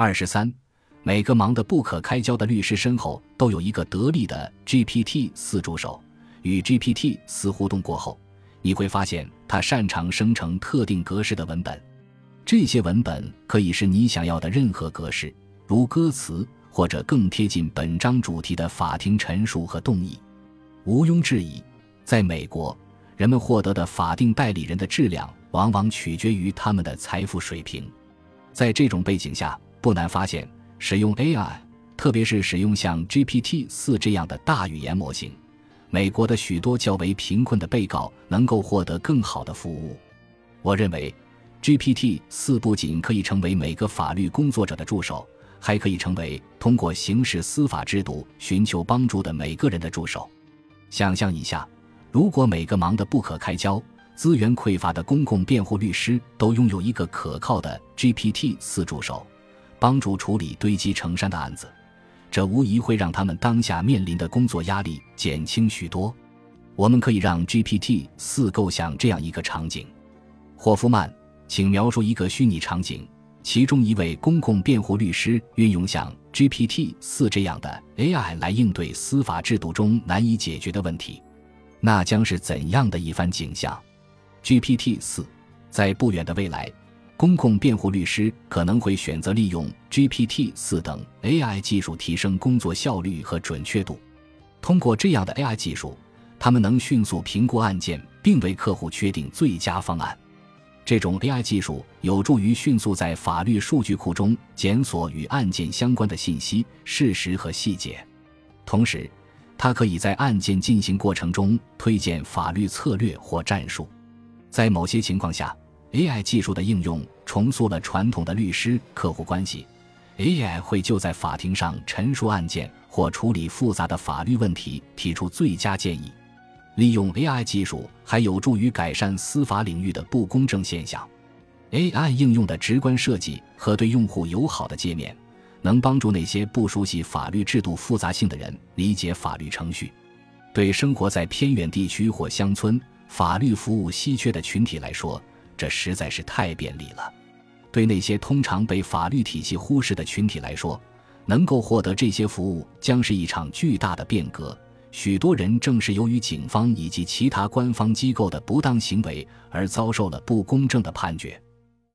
二十三，每个忙得不可开交的律师身后都有一个得力的 GPT 四助手。与 GPT 四互动过后，你会发现它擅长生成特定格式的文本。这些文本可以是你想要的任何格式，如歌词，或者更贴近本章主题的法庭陈述和动议。毋庸置疑，在美国，人们获得的法定代理人的质量往往取决于他们的财富水平。在这种背景下，不难发现，使用 AI，特别是使用像 GPT 四这样的大语言模型，美国的许多较为贫困的被告能够获得更好的服务。我认为，GPT 四不仅可以成为每个法律工作者的助手，还可以成为通过刑事司法制度寻求帮助的每个人的助手。想象一下，如果每个忙得不可开交、资源匮乏的公共辩护律师都拥有一个可靠的 GPT 四助手，帮助处理堆积成山的案子，这无疑会让他们当下面临的工作压力减轻许多。我们可以让 GPT 四构想这样一个场景：霍夫曼，请描述一个虚拟场景，其中一位公共辩护律师运用像。GPT 四这样的 AI 来应对司法制度中难以解决的问题，那将是怎样的一番景象？GPT 四在不远的未来，公共辩护律师可能会选择利用 GPT 四等 AI 技术提升工作效率和准确度。通过这样的 AI 技术，他们能迅速评估案件，并为客户确定最佳方案。这种 AI 技术有助于迅速在法律数据库中检索与案件相关的信息、事实和细节，同时，它可以在案件进行过程中推荐法律策略或战术。在某些情况下，AI 技术的应用重塑了传统的律师客户关系。AI 会就在法庭上陈述案件或处理复杂的法律问题，提出最佳建议。利用 AI 技术还有助于改善司法领域的不公正现象。AI 应用的直观设计和对用户友好的界面，能帮助那些不熟悉法律制度复杂性的人理解法律程序。对生活在偏远地区或乡村、法律服务稀缺的群体来说，这实在是太便利了。对那些通常被法律体系忽视的群体来说，能够获得这些服务将是一场巨大的变革。许多人正是由于警方以及其他官方机构的不当行为而遭受了不公正的判决。